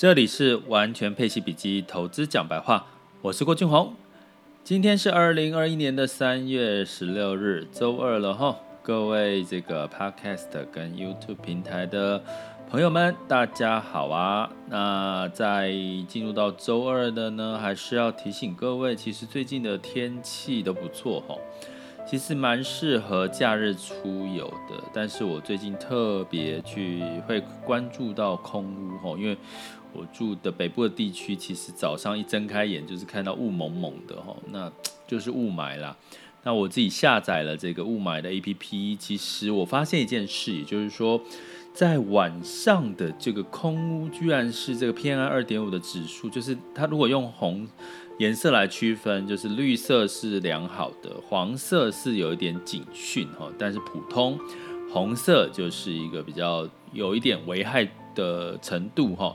这里是完全配息笔记投资讲白话，我是郭俊宏。今天是二零二一年的三月十六日，周二了哈。各位这个 Podcast 跟 YouTube 平台的朋友们，大家好啊。那在进入到周二的呢，还是要提醒各位，其实最近的天气都不错哈。其实蛮适合假日出游的，但是我最近特别去会关注到空屋吼，因为我住的北部的地区，其实早上一睁开眼就是看到雾蒙蒙的吼，那 就是雾霾啦。那我自己下载了这个雾霾的 APP，其实我发现一件事，也就是说，在晚上的这个空污，居然是这个 PM 二点五的指数，就是它如果用红。颜色来区分，就是绿色是良好的，黄色是有一点警讯哈，但是普通红色就是一个比较有一点危害的程度哈。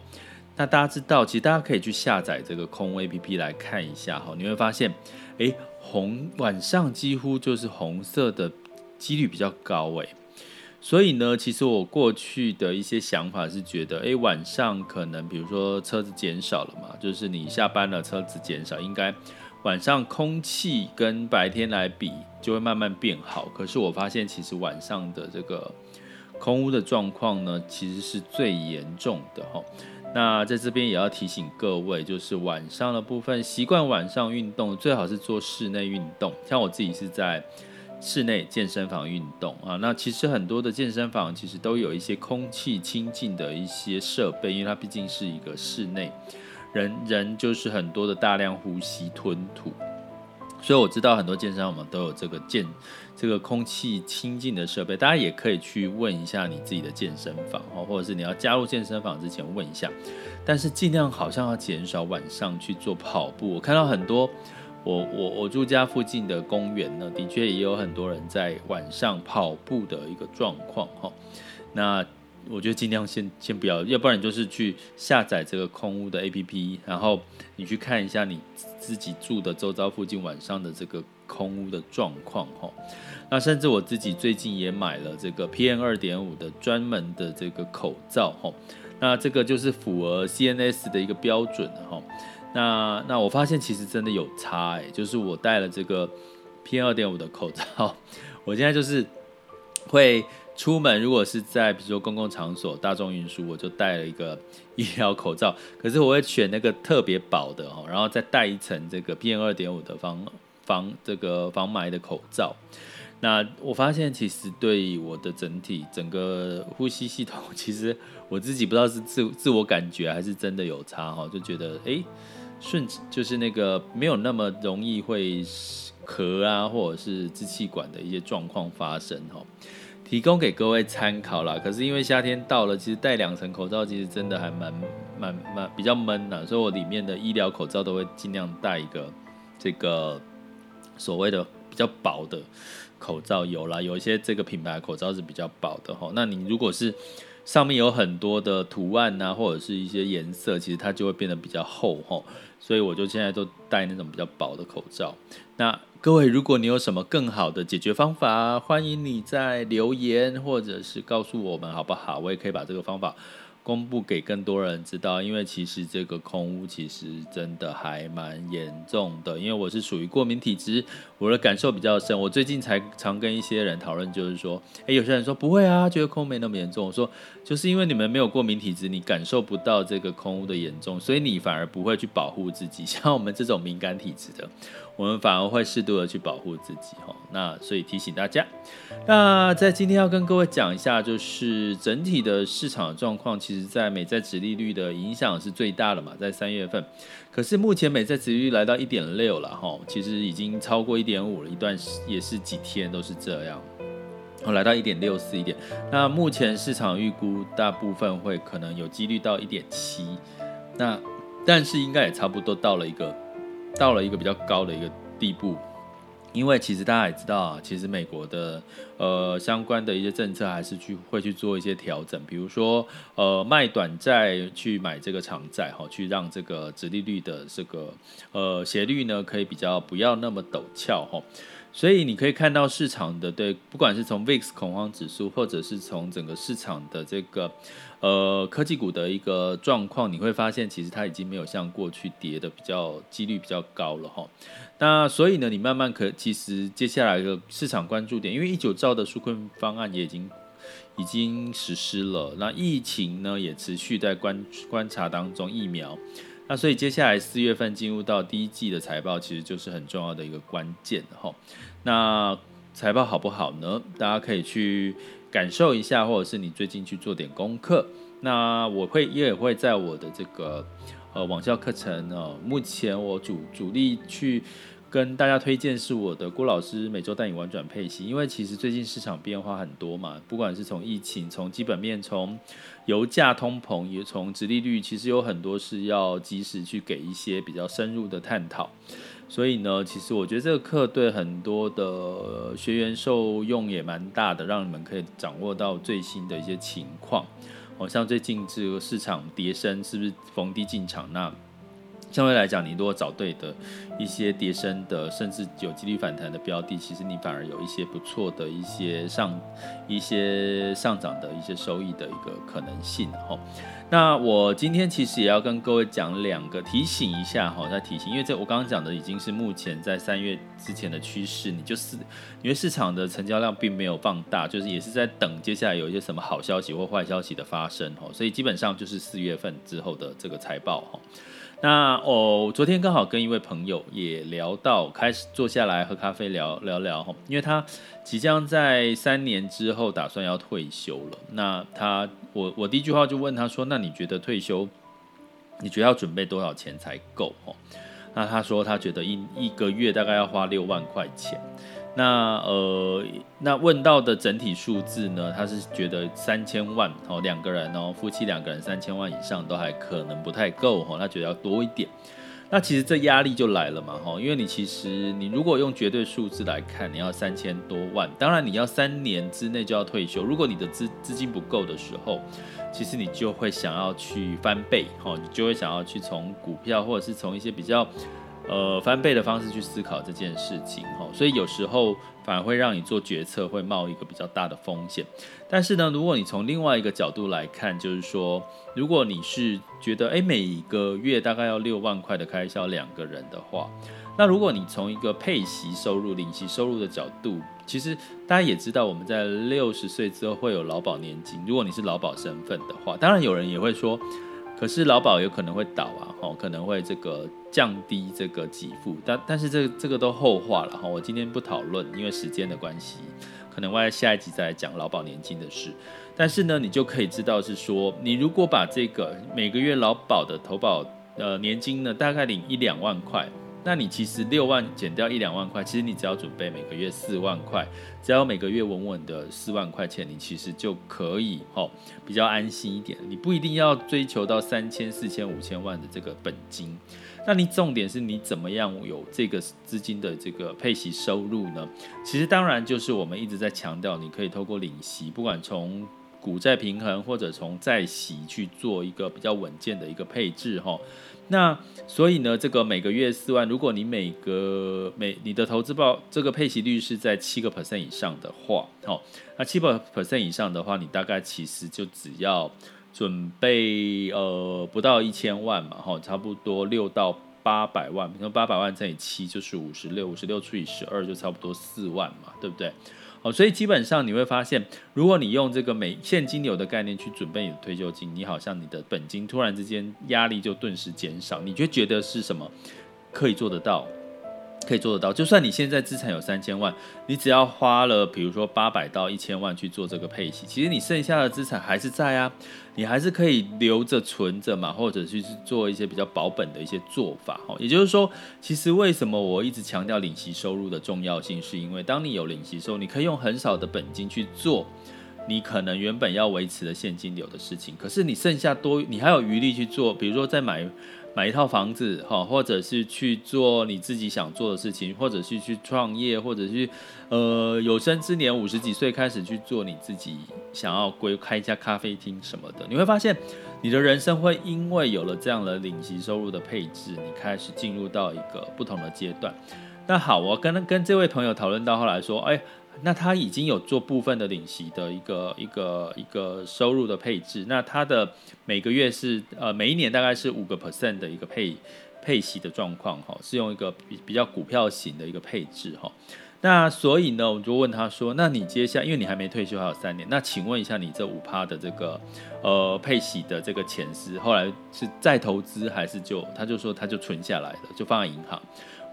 那大家知道，其实大家可以去下载这个空污 APP 来看一下哈，你会发现，哎，红晚上几乎就是红色的几率比较高诶。所以呢，其实我过去的一些想法是觉得，哎，晚上可能比如说车子减少了嘛，就是你下班了，车子减少，应该晚上空气跟白天来比就会慢慢变好。可是我发现，其实晚上的这个空污的状况呢，其实是最严重的哈。那在这边也要提醒各位，就是晚上的部分，习惯晚上运动，最好是做室内运动。像我自己是在。室内健身房运动啊，那其实很多的健身房其实都有一些空气清净的一些设备，因为它毕竟是一个室内，人人就是很多的大量呼吸吞吐，所以我知道很多健身房都有这个健这个空气清净的设备，大家也可以去问一下你自己的健身房哦，或者是你要加入健身房之前问一下，但是尽量好像要减少晚上去做跑步，我看到很多。我我我住家附近的公园呢，的确也有很多人在晚上跑步的一个状况哈。那我觉得尽量先先不要，要不然你就是去下载这个空屋的 APP，然后你去看一下你自己住的周遭附近晚上的这个空屋的状况哈。那甚至我自己最近也买了这个 PM 二点五的专门的这个口罩哈。那这个就是符合 CNS 的一个标准哈。那那我发现其实真的有差哎，就是我戴了这个 PM 二点五的口罩，我现在就是会出门，如果是在比如说公共场所、大众运输，我就戴了一个医疗口罩。可是我会选那个特别薄的哦，然后再戴一层这个 PM 二点五的防防这个防霾的口罩。那我发现其实对我的整体整个呼吸系统，其实我自己不知道是自自我感觉还是真的有差哈，就觉得哎。顺就是那个没有那么容易会咳啊，或者是支气管的一些状况发生哈，提供给各位参考啦。可是因为夏天到了，其实戴两层口罩其实真的还蛮蛮蛮比较闷的，所以我里面的医疗口罩都会尽量戴一个这个所谓的比较薄的口罩。有啦，有一些这个品牌口罩是比较薄的哈。那你如果是上面有很多的图案啊，或者是一些颜色，其实它就会变得比较厚哈。所以我就现在都戴那种比较薄的口罩。那各位，如果你有什么更好的解决方法，欢迎你在留言或者是告诉我们好不好？我也可以把这个方法。公布给更多人知道，因为其实这个空屋其实真的还蛮严重的。因为我是属于过敏体质，我的感受比较深。我最近才常跟一些人讨论，就是说，诶，有些人说不会啊，觉得空没那么严重。我说，就是因为你们没有过敏体质，你感受不到这个空屋的严重，所以你反而不会去保护自己。像我们这种敏感体质的。我们反而会适度的去保护自己，哈，那所以提醒大家，那在今天要跟各位讲一下，就是整体的市场状况，其实在美债殖利率的影响是最大的嘛，在三月份，可是目前美债殖利率来到一点六了，哈，其实已经超过一点五了，一段也是几天都是这样，来到一点六四一点，那目前市场预估大部分会可能有几率到一点七，那但是应该也差不多到了一个。到了一个比较高的一个地步，因为其实大家也知道啊，其实美国的呃相关的一些政策还是去会去做一些调整，比如说呃卖短债去买这个长债哈，去让这个殖利率的这个呃斜率呢可以比较不要那么陡峭哈。所以你可以看到市场的对，不管是从 VIX 恐慌指数，或者是从整个市场的这个呃科技股的一个状况，你会发现其实它已经没有像过去跌的比较几率比较高了哈。那所以呢，你慢慢可其实接下来的市场关注点，因为一九兆的纾困方案也已经已经实施了，那疫情呢也持续在观观察当中，疫苗。那所以接下来四月份进入到第一季的财报，其实就是很重要的一个关键哈。那财报好不好呢？大家可以去感受一下，或者是你最近去做点功课。那我会也会在我的这个呃网校课程呢，目前我主主力去。跟大家推荐是我的郭老师每周带你玩转配息，因为其实最近市场变化很多嘛，不管是从疫情、从基本面、从油价通膨，也从殖利率，其实有很多是要及时去给一些比较深入的探讨。所以呢，其实我觉得这个课对很多的学员受用也蛮大的，让你们可以掌握到最新的一些情况。哦，像最近这个市场跌升，是不是逢低进场？那相对来讲，你如果找对的一些跌升的，甚至有几率反弹的标的，其实你反而有一些不错的一些上一些上涨的一些收益的一个可能性哈。那我今天其实也要跟各位讲两个提醒一下哈，再提醒，因为这我刚刚讲的已经是目前在三月之前的趋势，你就是因为市场的成交量并没有放大，就是也是在等接下来有一些什么好消息或坏消息的发生哈，所以基本上就是四月份之后的这个财报哈。那哦，昨天刚好跟一位朋友也聊到，开始坐下来喝咖啡聊聊聊哈，因为他即将在三年之后打算要退休了。那他我我第一句话就问他说：“那你觉得退休，你觉得要准备多少钱才够？”哦，那他说他觉得一一个月大概要花六万块钱。那呃，那问到的整体数字呢？他是觉得三千万哦，两个人哦，夫妻两个人三千万以上都还可能不太够哦，他觉得要多一点。那其实这压力就来了嘛，哈，因为你其实你如果用绝对数字来看，你要三千多万，当然你要三年之内就要退休。如果你的资资金不够的时候，其实你就会想要去翻倍，哈，你就会想要去从股票或者是从一些比较。呃，翻倍的方式去思考这件事情，哈，所以有时候反而会让你做决策会冒一个比较大的风险。但是呢，如果你从另外一个角度来看，就是说，如果你是觉得，诶，每个月大概要六万块的开销两个人的话，那如果你从一个配息收入、领息收入的角度，其实大家也知道，我们在六十岁之后会有劳保年金。如果你是劳保身份的话，当然有人也会说。可是劳保有可能会倒啊，吼，可能会这个降低这个给付，但但是这个这个都后话了哈，我今天不讨论，因为时间的关系，可能我在下一集再来讲劳保年金的事。但是呢，你就可以知道是说，你如果把这个每个月劳保的投保呃年金呢，大概领一两万块。那你其实六万减掉一两万块，其实你只要准备每个月四万块，只要每个月稳稳的四万块钱，你其实就可以哦，比较安心一点。你不一定要追求到三千、四千、五千万的这个本金，那你重点是你怎么样有这个资金的这个配息收入呢？其实当然就是我们一直在强调，你可以透过领息，不管从股债平衡或者从债息去做一个比较稳健的一个配置哈。那所以呢，这个每个月四万，如果你每个每你的投资报这个配息率是在七个 percent 以上的话，好，那七个 percent 以上的话，你大概其实就只要准备呃不到一千万嘛，哈，差不多六到八百万，比如八百万乘以七就是五十六，五十六除以十二就差不多四万嘛，对不对？哦，所以基本上你会发现，如果你用这个每现金流的概念去准备你的退休金，你好像你的本金突然之间压力就顿时减少，你就觉得是什么可以做得到。可以做得到，就算你现在资产有三千万，你只要花了比如说八百到一千万去做这个配息，其实你剩下的资产还是在啊，你还是可以留着存着嘛，或者去做一些比较保本的一些做法。哈，也就是说，其实为什么我一直强调领息收入的重要性，是因为当你有领息收入，你可以用很少的本金去做你可能原本要维持的现金流的事情，可是你剩下多，你还有余力去做，比如说再买。买一套房子，哈，或者是去做你自己想做的事情，或者是去创业，或者是呃有生之年五十几岁开始去做你自己想要归开一家咖啡厅什么的，你会发现你的人生会因为有了这样的领息收入的配置，你开始进入到一个不同的阶段。那好，我跟跟这位朋友讨论到后来说，哎，那他已经有做部分的领息的一个一个一个收入的配置，那他的每个月是呃每一年大概是五个 percent 的一个配配息的状况哈，是用一个比比较股票型的一个配置哈。那所以呢，我就问他说：“那你接下来，因为你还没退休，还有三年，那请问一下，你这五趴的这个呃配息的这个钱是后来是再投资还是就？”他就说他就存下来了，就放在银行。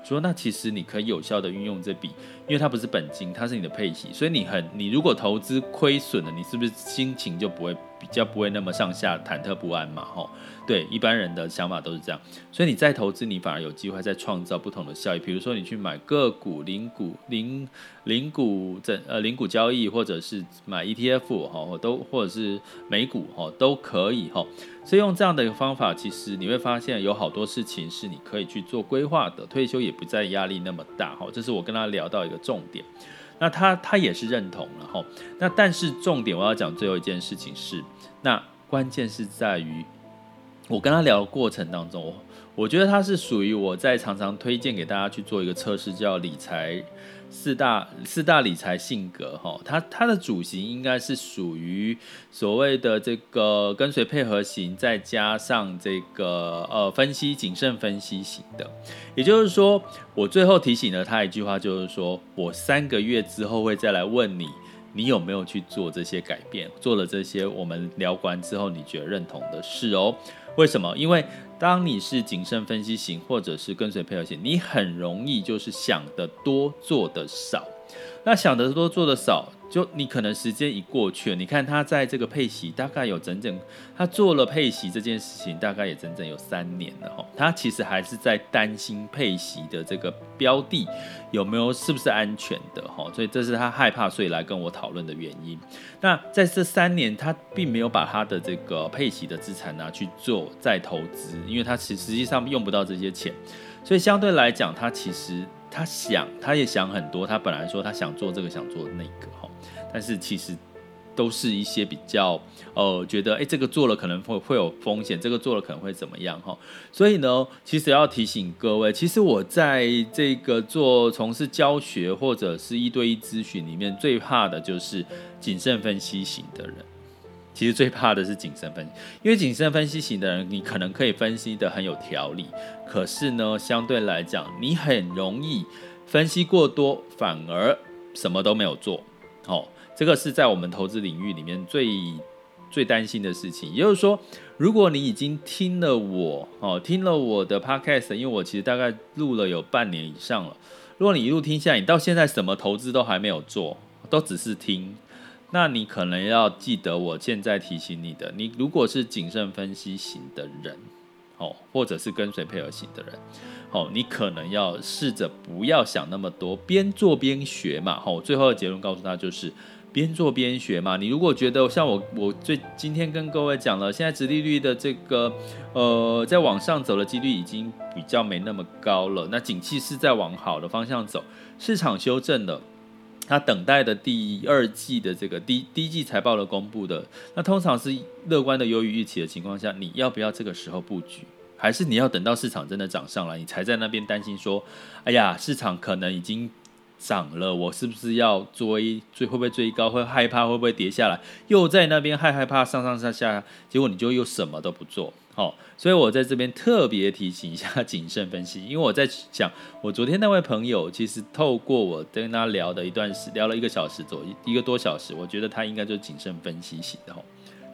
说那其实你可以有效的运用这笔，因为它不是本金，它是你的配息，所以你很你如果投资亏损了，你是不是心情就不会？比较不会那么上下忐忑不安嘛，吼，对，一般人的想法都是这样，所以你再投资，你反而有机会再创造不同的效益。比如说你去买个股、零股、零零股整呃零股交易，或者是买 ETF 哈，都或者是美股哈，都可以哈。所以用这样的一个方法，其实你会发现有好多事情是你可以去做规划的，退休也不再压力那么大哈。这是我跟他聊到一个重点。那他他也是认同了哈，那但是重点我要讲最后一件事情是，那关键是在于我跟他聊的过程当中。我觉得他是属于我在常常推荐给大家去做一个测试，叫理财四大四大理财性格哈。它它的主型应该是属于所谓的这个跟随配合型，再加上这个呃分析谨慎分析型的。也就是说，我最后提醒了他一句话，就是说我三个月之后会再来问你，你有没有去做这些改变，做了这些我们聊完之后你觉得认同的事哦。为什么？因为当你是谨慎分析型，或者是跟随配合型，你很容易就是想得多，做得少。那想得多，做得少。就你可能时间一过去了，你看他在这个配息大概有整整，他做了配息这件事情大概也整整有三年了哈，他其实还是在担心配息的这个标的有没有是不是安全的哈，所以这是他害怕，所以来跟我讨论的原因。那在这三年，他并没有把他的这个配息的资产拿去做再投资，因为他实实际上用不到这些钱，所以相对来讲，他其实他想他也想很多，他本来说他想做这个想做那个。但是其实都是一些比较呃，觉得诶，这个做了可能会会有风险，这个做了可能会怎么样哈？所以呢，其实要提醒各位，其实我在这个做从事教学或者是一对一咨询里面，最怕的就是谨慎分析型的人。其实最怕的是谨慎分析，因为谨慎分析型的人，你可能可以分析得很有条理，可是呢，相对来讲，你很容易分析过多，反而什么都没有做，哦。这个是在我们投资领域里面最最担心的事情。也就是说，如果你已经听了我哦，听了我的 podcast，因为我其实大概录了有半年以上了。如果你一路听下来，你到现在什么投资都还没有做，都只是听，那你可能要记得我现在提醒你的。你如果是谨慎分析型的人，哦，或者是跟随配合型的人，哦，你可能要试着不要想那么多，边做边学嘛。哦，最后的结论告诉他就是。边做边学嘛，你如果觉得像我，我最今天跟各位讲了，现在殖利率的这个，呃，在往上走的几率已经比较没那么高了，那景气是在往好的方向走，市场修正了，它等待的第二季的这个第第一季财报的公布的，那通常是乐观的优于预期的情况下，你要不要这个时候布局，还是你要等到市场真的涨上来，你才在那边担心说，哎呀，市场可能已经。涨了，我是不是要追？追会不会追高？会害怕会不会跌下来？又在那边害害怕上上下下，结果你就又什么都不做。好、哦，所以我在这边特别提醒一下谨慎分析，因为我在讲，我昨天那位朋友其实透过我跟他聊的一段时，聊了一个小时左右，一个多小时，我觉得他应该就谨慎分析型的，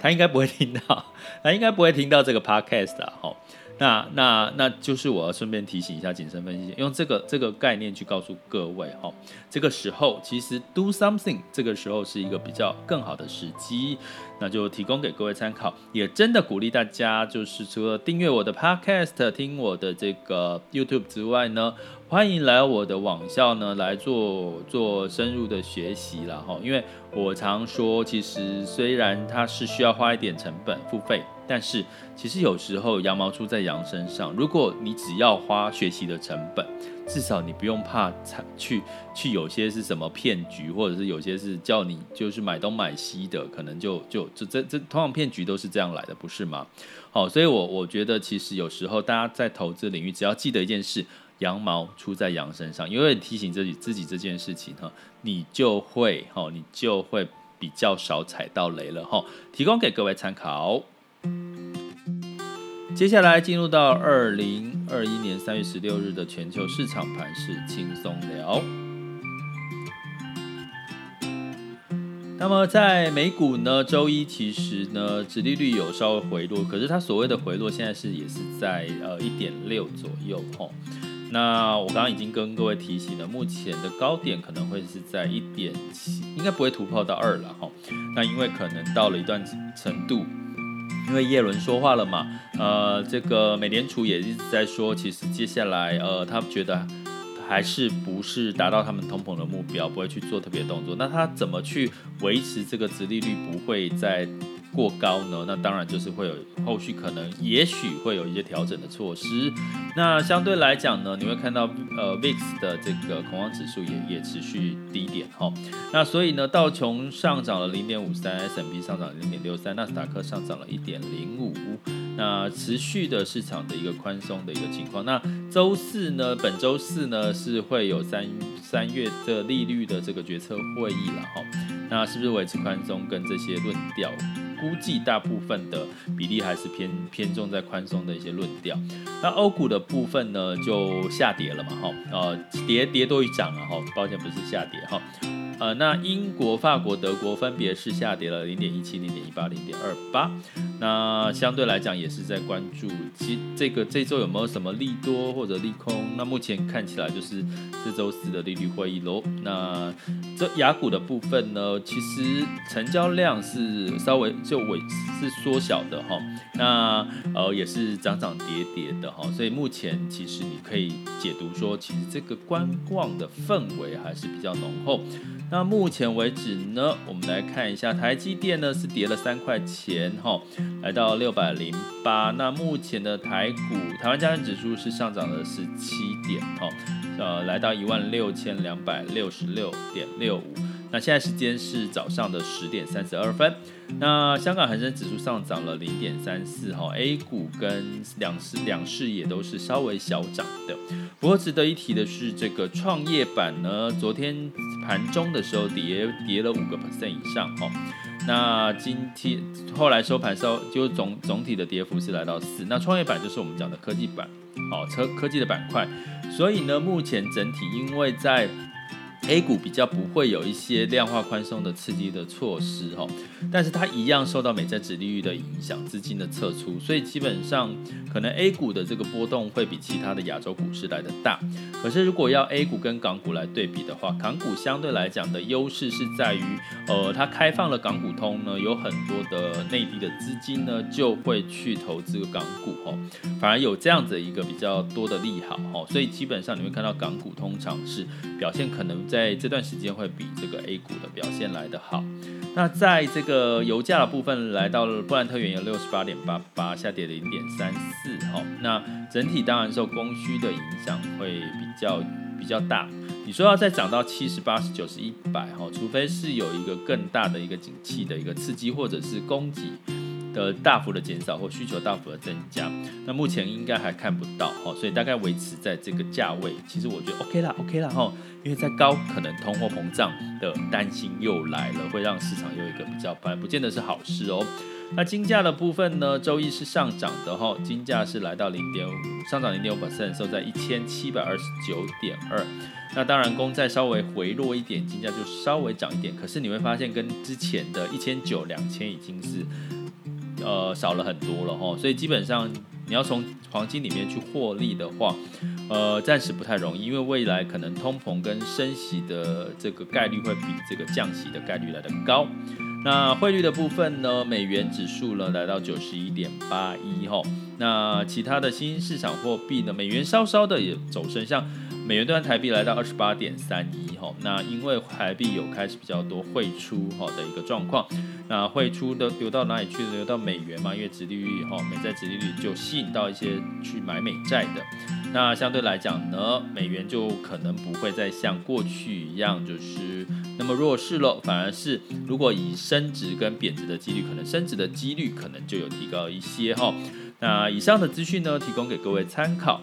他应该不会听到，他应该不会听到这个 podcast 的，哈。那那那就是我要顺便提醒一下谨慎分析，用这个这个概念去告诉各位哈，这个时候其实 do something，这个时候是一个比较更好的时机，那就提供给各位参考，也真的鼓励大家，就是除了订阅我的 podcast，听我的这个 YouTube 之外呢，欢迎来我的网校呢来做做深入的学习了哈，因为我常说，其实虽然它是需要花一点成本付费。但是其实有时候羊毛出在羊身上，如果你只要花学习的成本，至少你不用怕去去有些是什么骗局，或者是有些是叫你就是买东买西的，可能就就这这这通常骗局都是这样来的，不是吗？好，所以我我觉得其实有时候大家在投资领域，只要记得一件事，羊毛出在羊身上，因为提醒自己自己这件事情哈，你就会哈，你就会比较少踩到雷了哈。提供给各位参考。接下来进入到二零二一年三月十六日的全球市场盘势轻松聊。那么在美股呢，周一其实呢，殖利率有稍微回落，可是它所谓的回落，现在是也是在呃一点六左右哈。那我刚刚已经跟各位提醒了，目前的高点可能会是在一点七，应该不会突破到二了哈。那因为可能到了一段程度。因为耶伦说话了嘛，呃，这个美联储也一直在说，其实接下来，呃，他觉得还是不是达到他们通膨的目标，不会去做特别动作。那他怎么去维持这个殖利率不会再过高呢？那当然就是会有后续可能，也许会有一些调整的措施。那相对来讲呢，你会看到呃 VIX 的这个恐慌指数也也持续低点哈。那所以呢，道琼上涨了零点五三，S&P 上涨零点六三，纳斯达克上涨了一点零五。那持续的市场的一个宽松的一个情况。那周四呢，本周四呢是会有三三月的利率的这个决策会议了哈。那是不是维持宽松跟这些论调？估计大部分的比例还是偏偏重在宽松的一些论调。那欧股的部分呢，就下跌了嘛，哈，呃，跌跌多于涨了，哈，抱歉不是下跌，哈，呃，那英国、法国、德国分别是下跌了零点一七、零点一八、零点二八。那相对来讲也是在关注，其这个这周有没有什么利多或者利空？那目前看起来就是这周四的利率会议喽。那这雅股的部分呢，其实成交量是稍微。就尾是缩小的哈，那呃也是涨涨跌跌的哈，所以目前其实你可以解读说，其实这个观望的氛围还是比较浓厚。那目前为止呢，我们来看一下台积电呢是跌了三块钱哈，来到六百零八。那目前的台股台湾加权指数是上涨了十七点哦，呃来到一万六千两百六十六点六五。那现在时间是早上的十点三十二分。那香港恒生指数上涨了零点三四哈，A 股跟两市两市也都是稍微小涨的。不过值得一提的是，这个创业板呢，昨天盘中的时候跌跌了五个 percent 以上哈。那今天后来收盘收就总总体的跌幅是来到四。那创业板就是我们讲的科技板，哦，科科技的板块。所以呢，目前整体因为在 A 股比较不会有一些量化宽松的刺激的措施哈，但是它一样受到美债殖利率的影响，资金的撤出，所以基本上可能 A 股的这个波动会比其他的亚洲股市来得大。可是如果要 A 股跟港股来对比的话，港股相对来讲的优势是在于，呃，它开放了港股通呢，有很多的内地的资金呢就会去投资港股哈，反而有这样子一个比较多的利好哈，所以基本上你会看到港股通常是表现可能在。在这段时间会比这个 A 股的表现来得好。那在这个油价的部分，来到了布兰特原油六十八点八八，下跌零点三四。哈，那整体当然受供需的影响会比较比较大。你说要再涨到七十、八十、九十、一百，哈，除非是有一个更大的一个景气的一个刺激，或者是供给。的大幅的减少或需求大幅的增加，那目前应该还看不到哈，所以大概维持在这个价位，其实我觉得 OK 啦，OK 啦哈，因为在高可能通货膨胀的担心又来了，会让市场有一个比较不不见得是好事哦。那金价的部分呢，周一是上涨的哈，金价是来到零点五，上涨零点五 percent，收在一千七百二十九点二。那当然，公债稍微回落一点，金价就稍微涨一点，可是你会发现跟之前的一千九、两千已经是。呃，少了很多了哈，所以基本上你要从黄金里面去获利的话，呃，暂时不太容易，因为未来可能通膨跟升息的这个概率会比这个降息的概率来得高。那汇率的部分呢，美元指数呢来到九十一点八一哈，那其他的新兴市场货币呢，美元稍稍的也走升，像。美元兑台币来到二十八点三一哈，那因为台币有开始比较多汇出哈的一个状况，那汇出的流到哪里去？流到美元嘛，因为殖利率哈，美债殖利率就吸引到一些去买美债的，那相对来讲呢，美元就可能不会再像过去一样就是那么弱势了，反而是如果以升值跟贬值的几率，可能升值的几率可能就有提高一些哈。那以上的资讯呢，提供给各位参考。